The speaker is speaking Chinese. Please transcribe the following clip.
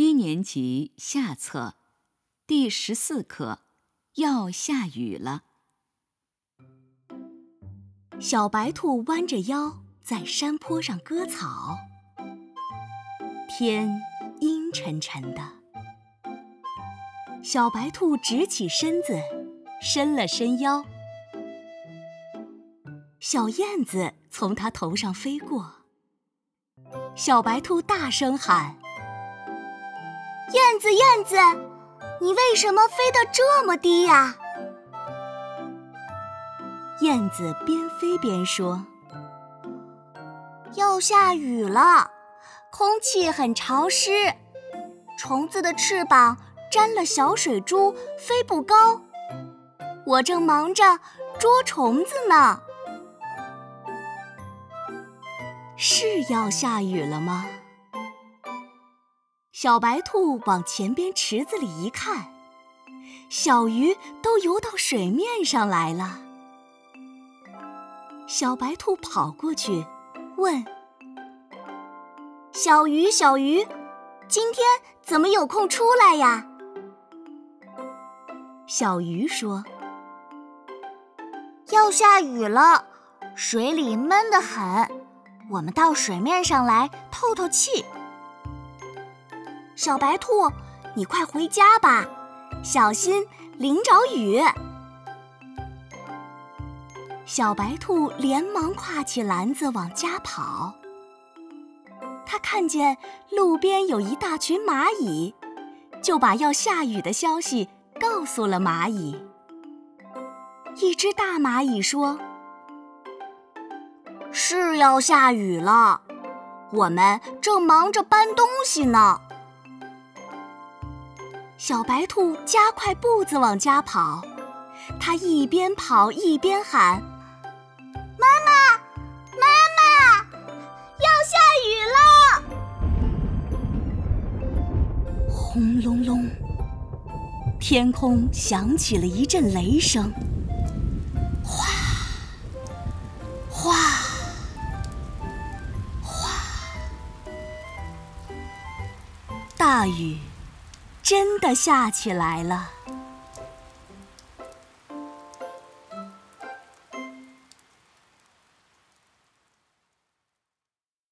一年级下册，第十四课，要下雨了。小白兔弯着腰在山坡上割草，天阴沉沉的。小白兔直起身子，伸了伸腰。小燕子从它头上飞过，小白兔大声喊。燕子，燕子，你为什么飞得这么低呀？燕子边飞边说：“要下雨了，空气很潮湿，虫子的翅膀沾了小水珠，飞不高。我正忙着捉虫子呢。”是要下雨了吗？小白兔往前边池子里一看，小鱼都游到水面上来了。小白兔跑过去，问：“小鱼，小鱼，今天怎么有空出来呀？”小鱼说：“要下雨了，水里闷得很，我们到水面上来透透气。”小白兔，你快回家吧，小心淋着雨。小白兔连忙挎起篮子往家跑。他看见路边有一大群蚂蚁，就把要下雨的消息告诉了蚂蚁。一只大蚂蚁说：“是要下雨了，我们正忙着搬东西呢。”小白兔加快步子往家跑，它一边跑一边喊：“妈妈，妈妈，要下雨了！”轰隆隆，天空响起了一阵雷声，哗，哗，哗，大雨。真的下起来了。